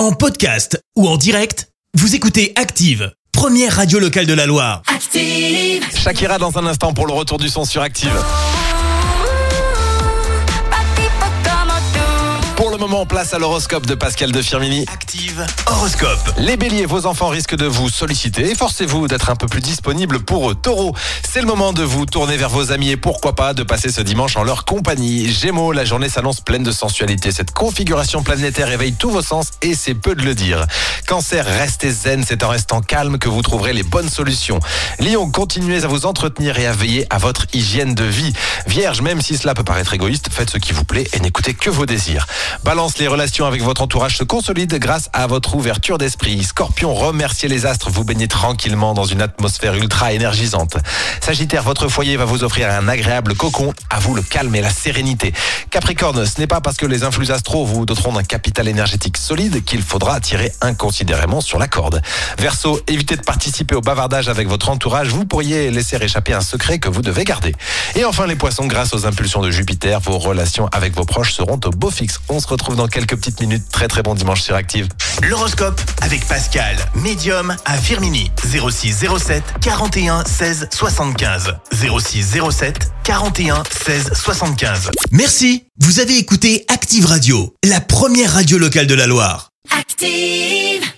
En podcast ou en direct, vous écoutez Active, première radio locale de la Loire. Active. Shakira dans un instant pour le retour du son sur Active. Moment, place à l'horoscope de Pascal de Firmini. Active horoscope. Les béliers, vos enfants risquent de vous solliciter. Forcez-vous d'être un peu plus disponible pour eux. Taureau, c'est le moment de vous tourner vers vos amis et pourquoi pas de passer ce dimanche en leur compagnie. Gémeaux, la journée s'annonce pleine de sensualité. Cette configuration planétaire éveille tous vos sens et c'est peu de le dire. Cancer, restez zen. C'est en restant calme que vous trouverez les bonnes solutions. Lion, continuez à vous entretenir et à veiller à votre hygiène de vie. Vierge, même si cela peut paraître égoïste, faites ce qui vous plaît et n'écoutez que vos désirs. Balance, les relations avec votre entourage se consolident grâce à votre ouverture d'esprit. Scorpion, remerciez les astres, vous baignez tranquillement dans une atmosphère ultra énergisante. Sagittaire, votre foyer va vous offrir un agréable cocon, à vous le calme et la sérénité. Capricorne, ce n'est pas parce que les influx astraux vous doteront d'un capital énergétique solide qu'il faudra tirer inconsidérément sur la corde. Verseau, évitez de participer au bavardage avec votre entourage, vous pourriez laisser échapper un secret que vous devez garder. Et enfin les poissons, grâce aux impulsions de Jupiter, vos relations avec vos proches seront au beau fixe. Retrouve dans quelques petites minutes. Très très bon dimanche sur Active. L'horoscope avec Pascal, médium à Firmini. 06 07 41 16 75. 06 07 41 16 75. Merci. Vous avez écouté Active Radio, la première radio locale de la Loire. Active.